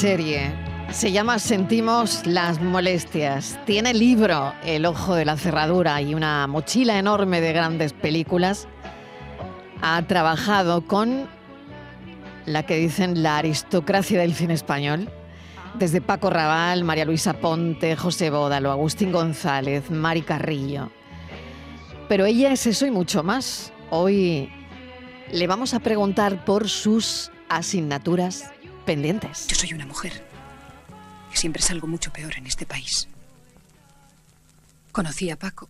Serie. Se llama Sentimos las molestias. Tiene libro El ojo de la cerradura y una mochila enorme de grandes películas. Ha trabajado con la que dicen la aristocracia del cine español. Desde Paco Raval, María Luisa Ponte, José Bódalo, Agustín González, Mari Carrillo. Pero ella es eso y mucho más. Hoy le vamos a preguntar por sus asignaturas pendientes. Yo soy una mujer que siempre salgo mucho peor en este país. Conocí a Paco.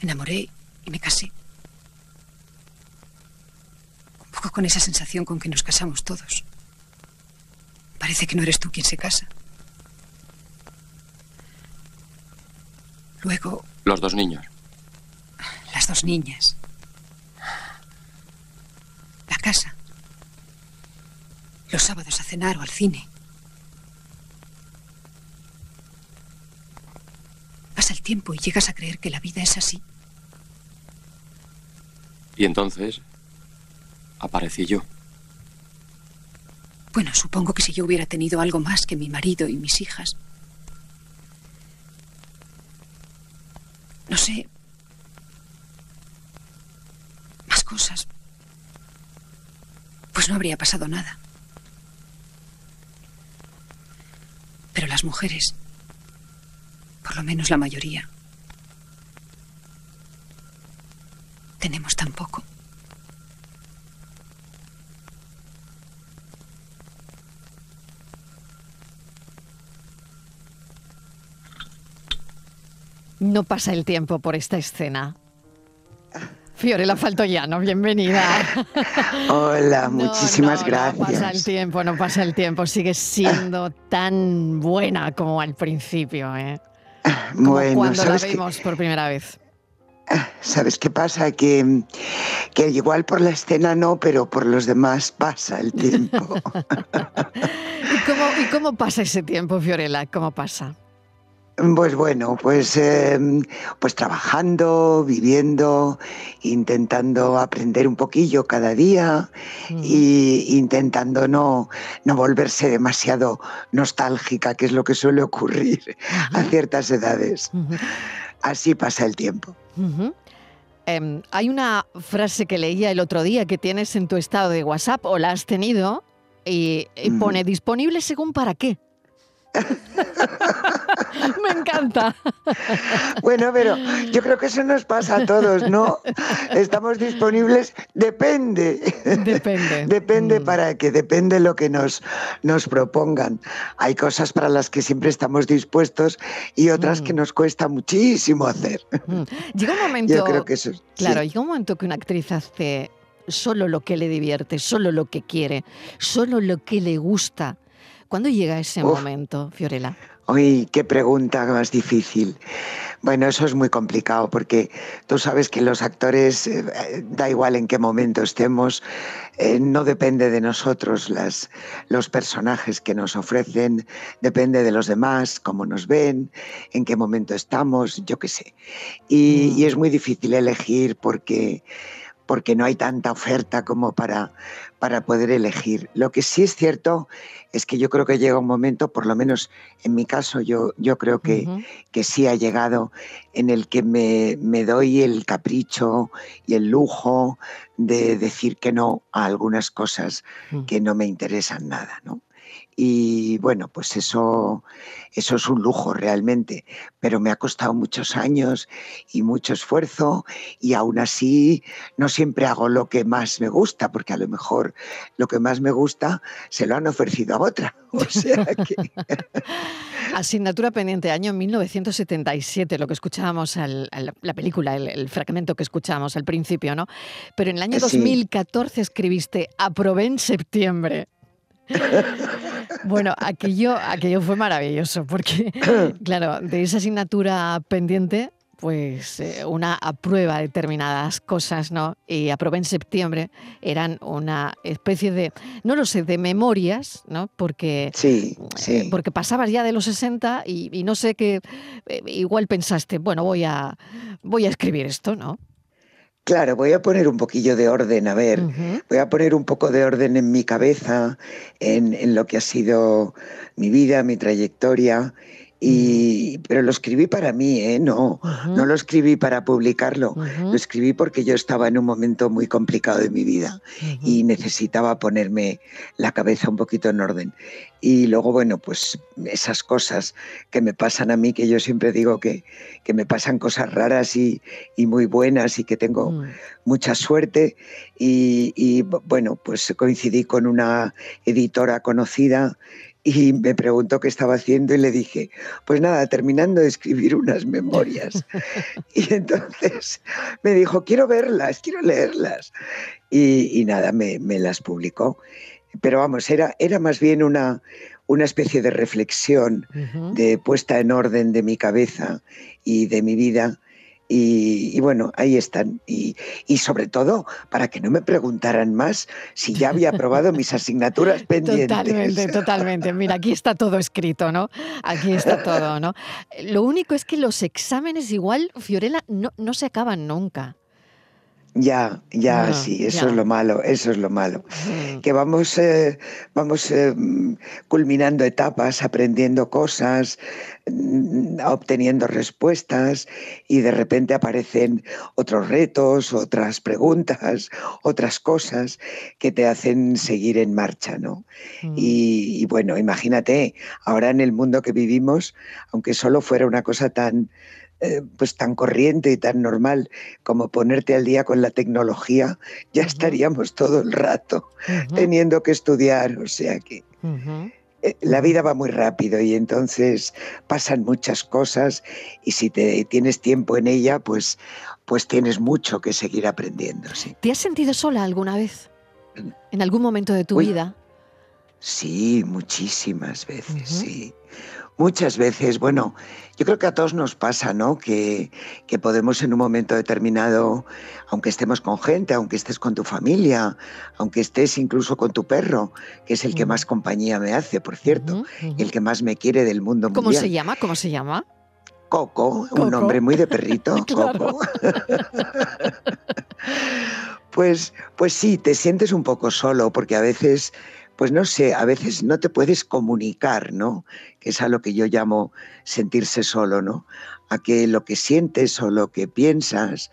Me enamoré y me casé. Un poco con esa sensación con que nos casamos todos. Parece que no eres tú quien se casa. Luego, Los dos niños. las dos niñas. La casa. Los sábados a cenar o al cine. Pasa el tiempo y llegas a creer que la vida es así. Y entonces aparecí yo. Bueno, supongo que si yo hubiera tenido algo más que mi marido y mis hijas. No sé. Más cosas. Pues no habría pasado nada. Pero las mujeres, por lo menos la mayoría, tenemos tan poco. No pasa el tiempo por esta escena. Fiorella Faltoyano, bienvenida. Hola, No, muchísimas no, gracias. No pasa el tiempo, no pasa el tiempo. Sigues siendo tan buena como al principio, ¿eh? Como bueno, cuando la ¿sabes qué, vimos por primera vez. ¿sabes qué pasa? Que, que igual por la escena no, pero por los demás pasa el tiempo. ¿Y cómo, y cómo pasa ese tiempo, Fiorella? ¿Cómo pasa? Pues bueno, pues, eh, pues trabajando, viviendo, intentando aprender un poquillo cada día y intentando no, no volverse demasiado nostálgica, que es lo que suele ocurrir a ciertas edades. Así pasa el tiempo. Em, hay una frase que leía el otro día que tienes en tu estado de WhatsApp o la has tenido y, pone disponible según para qué. Me encanta. Bueno, pero yo creo que eso nos pasa a todos, ¿no? Estamos disponibles, depende. Depende. Depende Mm. para que depende lo que nos, nos propongan. Hay cosas para las que siempre estamos dispuestos y otras que Mm. nos cuesta muchísimo hacer. Mm. Llega un momento. Yo creo que eso es- Claro, sí. llega un momento que una actriz hace solo lo que le divierte, solo lo que quiere, solo lo que le gusta. ¿Cuándo llega ese Uf. momento, Fiorella? Uy, qué pregunta más difícil. Bueno, eso es muy complicado porque tú sabes que los actores, eh, da igual en qué momento estemos, eh, no depende de nosotros las, los personajes que nos ofrecen, depende de los demás, cómo nos ven, en qué momento estamos, yo qué sé. Y, Mm. y es muy difícil elegir porque, porque no hay tanta oferta como para, para poder elegir. Lo que sí es cierto es que yo creo que llega un momento, por lo menos en mi caso, yo, yo creo que, que sí ha llegado, en el que me, me doy el capricho y el lujo de decir que no a algunas cosas Mm. que no me interesan nada, ¿no? Y bueno, pues eso, eso es un lujo realmente, pero me ha costado muchos años y mucho esfuerzo y aún así no siempre hago lo que más me gusta, porque a lo mejor lo que más me gusta se lo han ofrecido a otra. O sea que... Asignatura pendiente, año 1977, lo que escuchábamos, al, al, la película, el, el, fragmento que escuchábamos al principio, ¿no? Pero en el año Sí. 2014 escribiste, aprobé en septiembre. Bueno, aquello, aquello fue maravilloso, porque, claro, de esa asignatura pendiente, pues eh, una aprueba determinadas cosas, ¿no? Y aprobé en septiembre, eran una especie de, no lo sé, de memorias, ¿no? Porque, Sí, eh, sí. porque pasabas ya de los 60 y, y no sé qué, eh, igual pensaste, bueno, voy a, voy a escribir esto, ¿no? Claro, voy a poner un poquillo de orden, a ver, voy a poner un poco de orden en mi cabeza, en, en lo que ha sido mi vida, mi trayectoria, y, pero lo escribí para mí, ¿eh? No, no lo escribí para publicarlo, lo escribí porque yo estaba en un momento muy complicado de mi vida y necesitaba ponerme la cabeza un poquito en orden. Y luego, bueno, pues esas cosas que me pasan a mí, que yo siempre digo que, que me pasan cosas raras y, y muy buenas y que tengo Mm. mucha suerte y, y, bueno, pues coincidí con una editora conocida y me preguntó qué estaba haciendo y le dije, pues nada, terminando de escribir unas memorias. y entonces me dijo, quiero verlas, quiero leerlas. Y, y nada, me, me las publicó. Pero vamos, era, era más bien una, una especie de reflexión de puesta en orden de mi cabeza y de mi vida. Y, y bueno, ahí están. Y, y sobre todo, para que no me preguntaran más si ya había aprobado mis asignaturas pendientes. Totalmente, totalmente. Mira, aquí está todo escrito, ¿no? Aquí está todo, ¿no? Lo único es que los exámenes igual, Fiorella, no, no se acaban nunca. Ya, ya, Ah, sí, eso ya. es lo malo, eso es lo malo. Mm. Que vamos, eh, vamos eh, culminando etapas, aprendiendo cosas, mm, obteniendo respuestas y de repente aparecen otros retos, otras preguntas, otras cosas que te hacen seguir en marcha, ¿no? Mm. Y, y bueno, imagínate, ahora en el mundo que vivimos, aunque solo fuera una cosa tan, eh, pues tan corriente y tan normal como ponerte al día con la tecnología, ya estaríamos todo el rato teniendo que estudiar, o sea que eh, la vida va muy rápido y entonces pasan muchas cosas y si te tienes tiempo en ella, pues, pues tienes mucho que seguir aprendiendo, sí. ¿Te has sentido sola alguna vez? ¿En algún momento de tu Uy. vida? Sí, muchísimas veces, sí. Muchas veces, bueno, yo creo que a todos nos pasa, ¿no? Que, que podemos en un momento determinado, aunque estemos con gente, aunque estés con tu familia, aunque estés incluso con tu perro, que es el que más compañía me hace, por cierto, y el que más me quiere del mundo ¿Cómo mundial. se llama? ¿Cómo se llama? Coco, Coco. un nombre muy de perrito. Coco. pues, pues sí, te sientes un poco solo, porque a veces, pues no sé, a veces no te puedes comunicar, ¿no? Que es a lo que yo llamo sentirse solo, ¿no? A que lo que sientes o lo que piensas,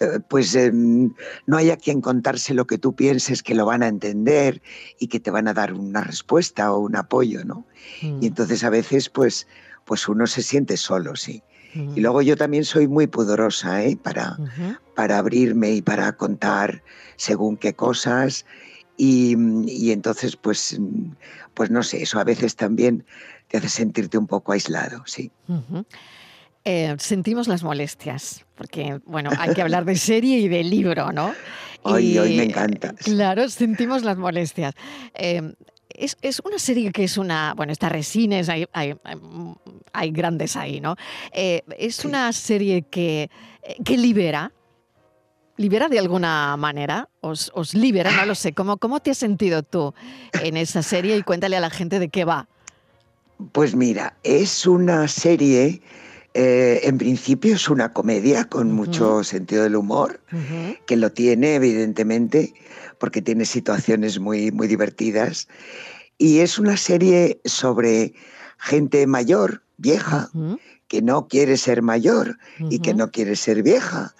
eh, pues eh, no hay a quien contarse lo que tú pienses que lo van a entender y que te van a dar una respuesta o un apoyo, ¿no? Mm, Y entonces a veces, pues, pues uno se siente solo, sí. mm, Y luego yo también soy muy pudorosa ¿eh? para, para abrirme y para contar según qué cosas. Y, y entonces, pues, mm, pues no sé, eso a veces también te hace sentirte un poco aislado, sí. Ujú. Eh, sentimos las molestias, porque, bueno, hay que hablar de serie y de libro, ¿no? Hoy, hoy me Y, encanta. Claro, sentimos las molestias. Eh, es, es una serie que es una, bueno, está Resines, hay, hay, hay- hay grandes ahí, ¿no? Eh, es Sí. una serie que, eh, que libera, libera de alguna manera, os, os libera, no lo sé. ¿Cómo, ¿Cómo te has sentido tú en esa serie? Y cuéntale a la gente de qué va. Pues mira, es una serie, eh, en principio es una comedia con mucho sentido del humor, que lo tiene, evidentemente, porque tiene situaciones muy, muy divertidas. Y es una serie sobre gente mayor, vieja, que no quiere ser mayor y que no quiere ser vieja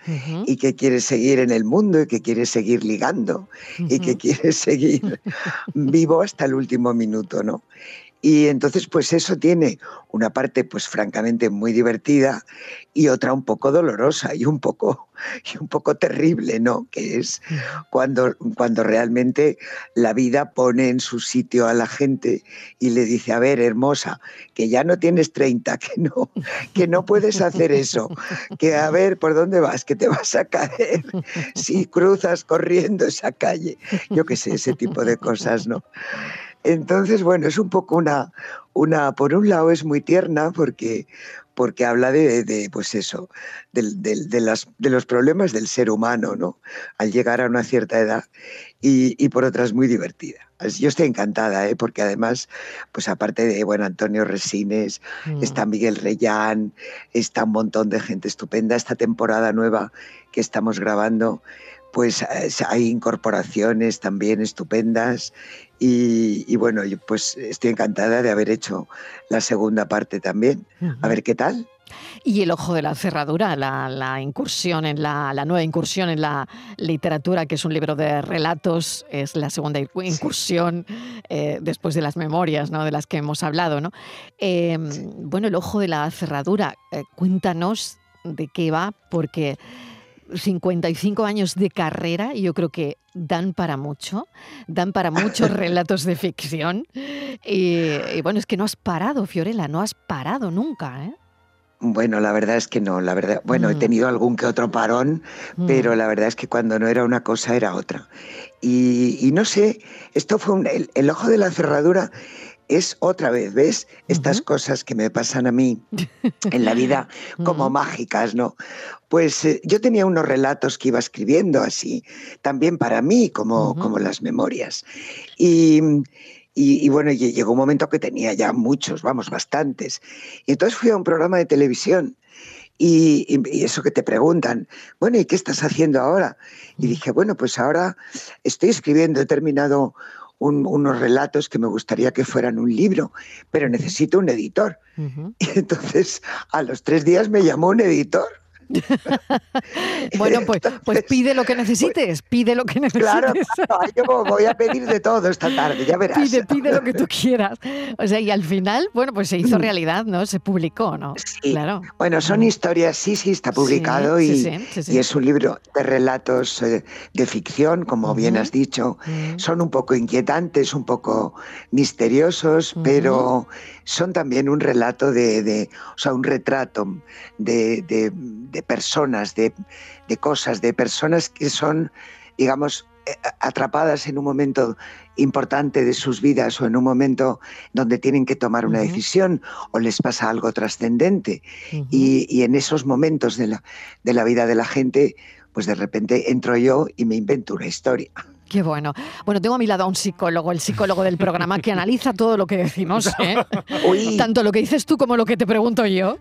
y que quiere seguir en el mundo y que quiere seguir ligando y que quiere seguir vivo hasta el último minuto, ¿no? Y entonces, pues eso tiene una parte, pues francamente muy divertida y otra un poco dolorosa y un poco, y un poco terrible, ¿no? Que es cuando, cuando realmente la vida pone en su sitio a la gente y le dice, a ver, hermosa, que ya no tienes 30, que no, que no puedes hacer eso, que a ver, ¿por dónde vas? Que te vas a caer si cruzas corriendo esa calle. Yo qué sé, ese tipo de cosas, ¿no? Entonces, bueno, es un poco una, una, por un lado es muy tierna porque, porque habla de, de, pues eso, del- de, las, de los problemas del ser humano, ¿no? Al llegar a una cierta edad y, y por otra es muy divertida. Yo estoy encantada, ¿eh? porque además, pues aparte de, bueno, Antonio Resines, Mm. está Miguel Reyán, está un montón de gente estupenda. Esta temporada nueva que estamos grabando, pues eh, hay incorporaciones también estupendas y, y bueno, yo pues estoy encantada de haber hecho la segunda parte también. A ver qué tal. Y el ojo de la cerradura, la, la incursión en la, la nueva incursión en la literatura, que es un libro de relatos, es la segunda incu- incursión eh, después de las memorias, ¿no? De las que hemos hablado, ¿no? Eh, Bueno, el ojo de la cerradura, eh, cuéntanos de qué va, porque 55 años de carrera, yo creo que dan para mucho, dan para muchos relatos de ficción. Y, y bueno, es que no has parado, Fiorella, no has parado nunca, ¿eh? Bueno, la verdad es que no, la verdad, bueno, he Mm. tenido algún que otro parón, pero la verdad es que cuando no era una cosa era otra. Y, y no sé, esto fue un- el, el ojo de la cerradura es otra vez, ¿ves? Estas cosas que me pasan a mí en la vida como mágicas, ¿no? Pues eh, yo tenía unos relatos que iba escribiendo así, también para mí, como, como las memorias. Y, y- y bueno, lle- llegó un momento que tenía ya muchos, vamos, bastantes. Y entonces fui a un programa de televisión y- y eso que te preguntan, bueno, ¿y qué estás haciendo ahora? Y dije, bueno, pues ahora estoy escribiendo, he terminado un- unos relatos que me gustaría que fueran un libro, pero necesito un editor. Y entonces a los tres días me llamó un editor. Bueno, pues, pues pide lo que necesites, pide lo que necesites. Claro, claro, yo voy a pedir de todo esta tarde, ya verás. Pide, pide lo que tú quieras. O sea, y al final, bueno, pues se hizo Mm. realidad, ¿no? Se publicó, ¿no? Sí. Claro. Bueno, son Mm. historias, sí, sí, está publicado Sí, y, sí, sí, y es un libro de relatos eh, de ficción, como bien has dicho. Son un poco inquietantes, un poco misteriosos, pero son también un relato de, de- o sea, un retrato de, de- de personas, de, de cosas, de personas que son, digamos, eh, atrapadas en un momento importante de sus vidas o en un momento donde tienen que tomar una decisión o les pasa algo trascendente. Y, y en esos momentos de la, de la vida de la gente, pues de repente entro yo y me invento una historia. Qué bueno. Bueno, tengo a mi lado a un psicólogo, el psicólogo del programa, que analiza todo lo que decimos, ¿eh? Uy, tanto lo que dices tú como lo que te pregunto yo.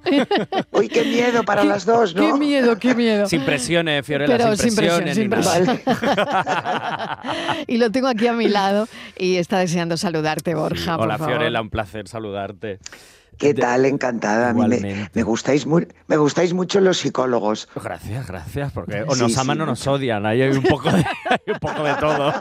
uy, qué miedo para Qué- las dos, ¿no? Qué miedo, qué miedo. Sin presiones, Fiorella, Pero sin presiones sin. Vale. y lo tengo aquí a mi lado y está deseando saludarte, Borja. Hola favor. Fiorella, un placer saludarte. ¿Qué De- tal? Encantada. A mí me, me gustáis muy, me gustáis mucho los psicólogos. Gracias, gracias, porque o Sí, nos sí, aman o nos mucho. odian, ahí hay un poco de, hay un poco de todo.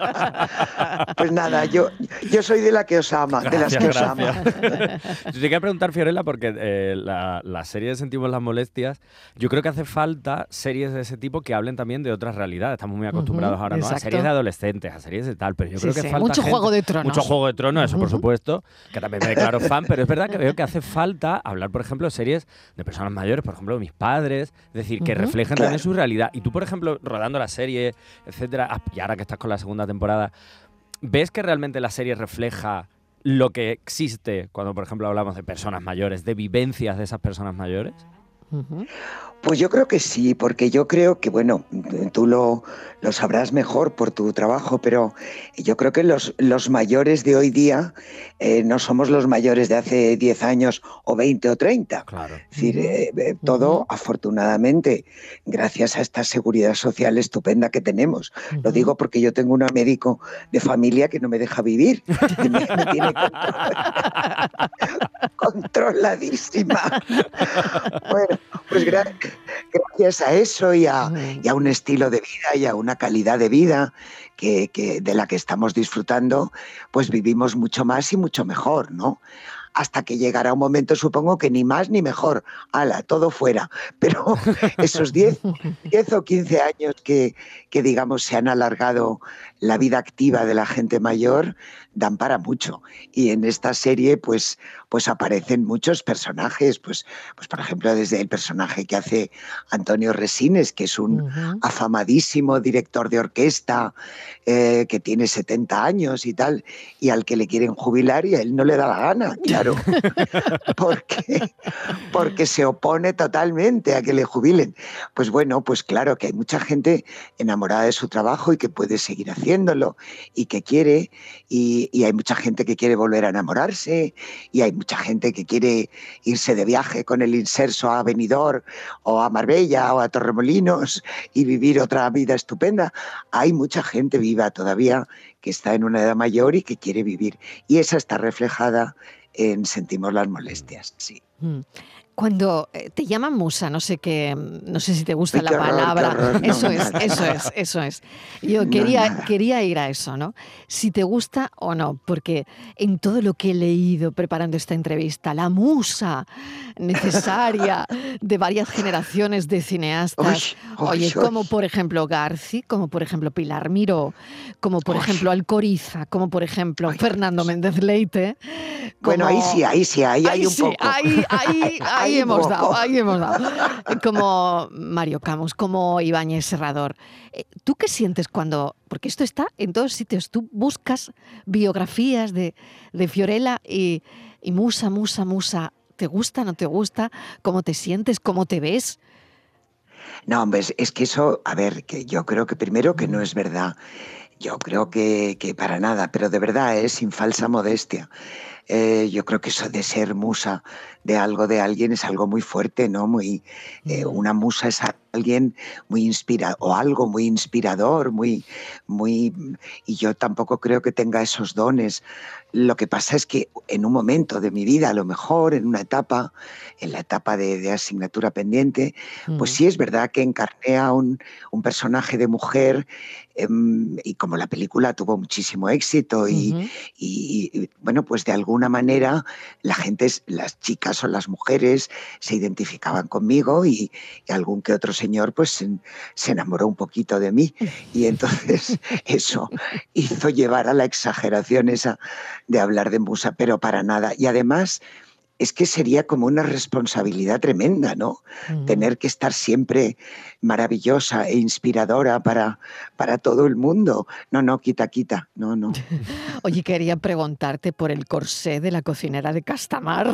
Pues nada, yo, yo soy de la que os ama, de las que os Gracias, ama. gracias. Yo te quería preguntar, Fiorella, porque eh, la, la serie de Sentimos las Molestias, yo creo que hace falta series de ese tipo que hablen también de otras realidades. Estamos muy acostumbrados Ujú, ahora ¿no? a series de adolescentes, a series de tal, pero yo Sí, creo que sí, falta mucho gente- Juego de Tronos. Mucho Juego de Tronos, eso por Ujú. supuesto, que también me declaro fan, pero es verdad que veo que hace falta hablar, por ejemplo, de series de personas mayores, por ejemplo, mis padres, es decir, que Ujú. reflejen Claro. también su realidad. Y tú, por ejemplo, rodando la serie, etcétera, ah, y ahora que estás con la segunda temporada, ¿ves que realmente la serie refleja lo que existe cuando, por ejemplo, hablamos de personas mayores, de vivencias de esas personas mayores? Pues yo creo que sí, porque yo creo que, bueno, tú lo, lo sabrás mejor por tu trabajo, pero yo creo que los, los mayores de hoy día eh, no somos los mayores de hace 10 años o 20 o 30. Claro. Es decir, eh, eh, todo afortunadamente, gracias a esta seguridad social estupenda que tenemos. Lo digo porque yo tengo un médico de familia que no me deja vivir, que me, me tiene controladísima. Bueno, pues gra- gracias a eso y a, Ujú. y a un estilo de vida y a una calidad de vida que, que- de la que estamos disfrutando, pues vivimos mucho más y mucho mejor, ¿no? Hasta que llegará un momento, supongo que ni más ni mejor, ala, todo fuera. Pero esos 10, 10 o 15 años que, que, digamos, se han alargado la vida activa de la gente mayor, dan para mucho. Y en esta serie, pues, pues aparecen muchos personajes, pues, pues por ejemplo, desde el personaje que hace Antonio Resines, que es un afamadísimo director de orquesta eh, que tiene 70 años y tal, y al que le quieren jubilar y a él no le da la gana, claro, porque, porque se opone totalmente a que le jubilen. Pues bueno, pues claro que hay mucha gente enamorada de su trabajo y que puede seguir haciéndolo y que quiere, y, y hay mucha gente que quiere volver a enamorarse, y hay mucha gente que quiere irse de viaje con el inserso a Benidorm o a Marbella o a Torremolinos y vivir otra vida estupenda. Hay mucha gente viva todavía que está en una edad mayor y que quiere vivir. Y esa está reflejada en Sentimos las molestias, sí. Mm. Cuando eh, te llaman musa, no sé qué, no sé si te gusta la palabra. no, eso es, eso es, eso es. Yo No, quería, nada. quería ir a eso, ¿no? Si te gusta o no, porque en todo lo que he leído preparando esta entrevista, la musa necesaria de varias generaciones de cineastas. Oye, como por ejemplo Garci, como por ejemplo Pilar Miró, como por ejemplo Alcoriza, como por ejemplo Fernando. Méndez Leite. Bueno, ahí sí, ahí sí, ahí hay un sí, poco. ahí, ahí, ahí Hay hemos poco. dado, ahí hemos dado. Como Mario Camus, como Ibáñez Serrador. Eh, ¿Tú qué sientes cuando.? Porque esto está en todos sitios. Tú buscas biografías de, de Fiorella y, y Musa, Musa, Musa. ¿Te gusta, no te gusta? ¿Cómo te sientes? ¿Cómo te ves? No, hombre, es que eso, a ver, que yo creo que primero que no es verdad. Yo creo que, que para nada, pero de verdad es sin falsa modestia. Eh, yo creo que eso de ser musa de algo, de alguien, es algo muy fuerte, ¿no? Muy, eh, una musa es alguien muy inspirado o algo muy inspirador, muy, muy. Y yo tampoco creo que tenga esos dones. Lo que pasa es que en un momento de mi vida, a lo mejor, en una etapa, en la etapa de, de asignatura pendiente, pues Mm. sí es verdad que encarné a un, un personaje de mujer em, y como la película tuvo muchísimo éxito y, Ujú. y- y, bueno, pues de alguna manera la gente, las chicas o las mujeres se identificaban conmigo y, y algún que otro señor pues se, se enamoró un poquito de mí y entonces eso hizo llevar a la exageración esa de hablar de musa, pero para nada. Y además es que sería como una responsabilidad tremenda, ¿no? Tener que estar siempre maravillosa e inspiradora para, para todo el mundo. No, no, quita, quita. No, no. Oye, quería preguntarte por el corsé de la cocinera de Castamar.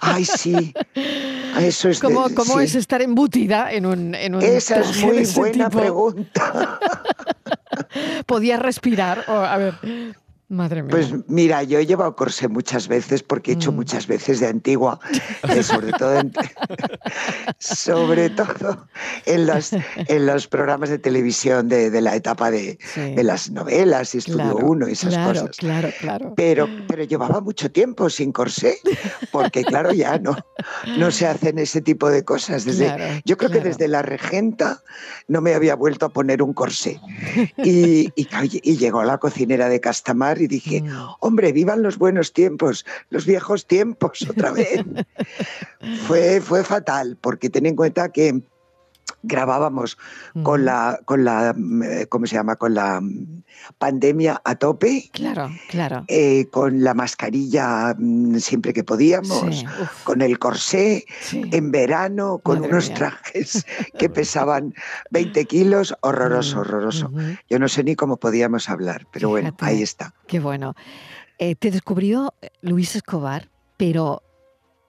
Ay, sí. Ah, Eso es de- ¿Cómo, cómo sí. es estar embutida en un, en un Esa es de muy buena tipo? pregunta. ¿Podías respirar? O, a ver, madre mía. Pues mira, yo he llevado corsé muchas veces porque he hecho Mm. muchas veces de antigua, eh, sobre todo en, sobre todo en los, en los programas de televisión de, de la etapa de, Sí. de las novelas y Estudio Claro, 1 y esas claro, cosas. Claro, claro. Pero, pero llevaba mucho tiempo sin corsé, porque claro, ya no, no se hacen ese tipo de cosas. Desde, Claro, yo creo que desde la regenta no me había vuelto a poner un corsé. Y, y, y llegó la cocinera de Castamar y dije, Mm. hombre, vivan los buenos tiempos, los viejos tiempos otra vez. fue, fue fatal, porque ten en cuenta que grabábamos con la, con la, eh, ¿cómo se llama? Con la pandemia a tope Claro, claro. eh, con la mascarilla mm, siempre que podíamos, Sí, con el corsé, sí. en verano, con Madre unos mía. trajes que pesaban 20 kilos, horroroso, Mm, horroroso. Yo no sé ni cómo podíamos hablar, pero bueno, ahí está. Qué bueno. Eh, te descubrió Luis Escobar, pero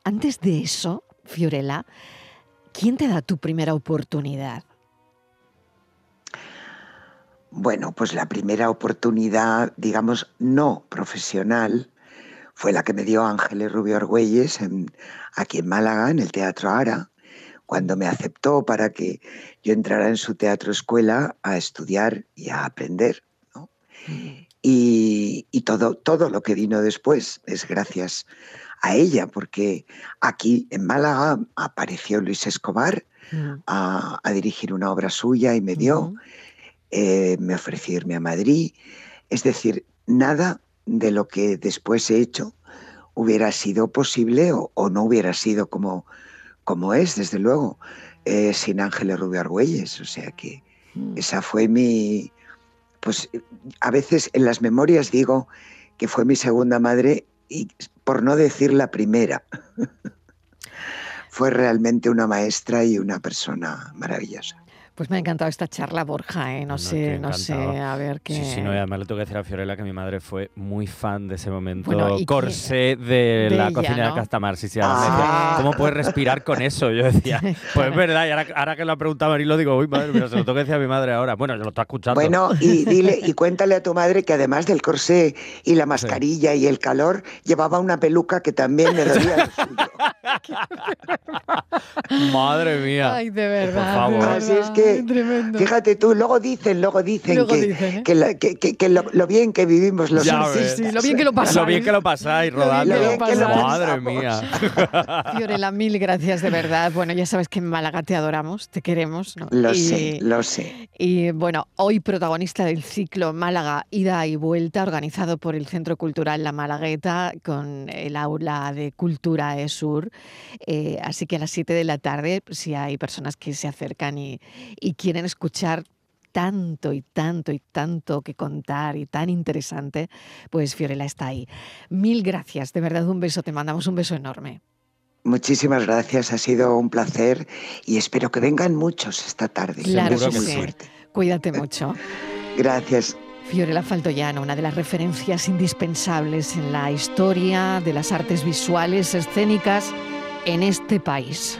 antes de eso, Fiorella, ¿Quién te da tu primera oportunidad? Bueno, pues la primera oportunidad, digamos, no profesional, fue la que me dio Ángeles Rubio Argüelles aquí en Málaga, en el Teatro Ara, cuando me aceptó para que yo entrara en su teatro escuela a estudiar y a aprender. Y, todo, todo lo que vino después es gracias a ella, porque aquí en Málaga apareció Luis Escobar mm. a, dirigir una obra suya y me dio, eh, me ofreció irme a Madrid. Es decir, nada de lo que después he hecho hubiera sido posible o, no hubiera sido como, como es, desde luego, eh, sin Ángeles Rubio Argüelles. O sea que mm. esa fue mi, pues a veces en las memorias digo que fue mi segunda madre y por no decir la primera. fue realmente una maestra y una persona maravillosa. Pues me ha encantado esta charla, Borja, ¿eh? no, sé, no sé, a ver qué... Sí, sí, no, y además le tengo que decir a Fiorella que mi madre fue muy fan de ese momento corsé de, la cocina de Castamar. Sí, sí, ah. ¿cómo puedes respirar con eso? Yo decía, pues es verdad, y ahora, que lo ha preguntado Marilo digo, uy, madre, pero se lo tengo que decir a mi madre ahora. Bueno, yo lo está escuchando. Bueno, y dile, y cuéntale a tu madre que además del corsé y la mascarilla y el calor, llevaba una peluca que también me dolía Madre mía. Ay, de verdad. Por favor. Así es que, fíjate tú, luego dicen, luego dicen que, ¿eh? que, lo, bien que vivimos los ya sí, lo bien que lo pasáis. Lo bien que lo pasáis rodando. Madre mía. Fiorella, mil gracias de verdad. Bueno, ya sabes que en Málaga te adoramos, te queremos. ¿no? Lo sé, lo sé. Y bueno, hoy protagonista del ciclo Málaga Ida y Vuelta, organizado por el Centro Cultural La Malagueta con el aula de Cultura ESUR. Eh, así que a las 7 de la tarde, si hay personas que se acercan y, quieren escuchar tanto y tanto y tanto que contar y tan interesante, pues Fiorella está ahí. Mil gracias, de verdad un beso, te mandamos un beso enorme. Muchísimas gracias, ha sido un placer y espero que vengan muchos esta tarde. Claro que sí. Cuídate mucho. gracias. Fiorella Faltoyano, una de las referencias indispensables en la historia de las artes visuales escénicas en este país.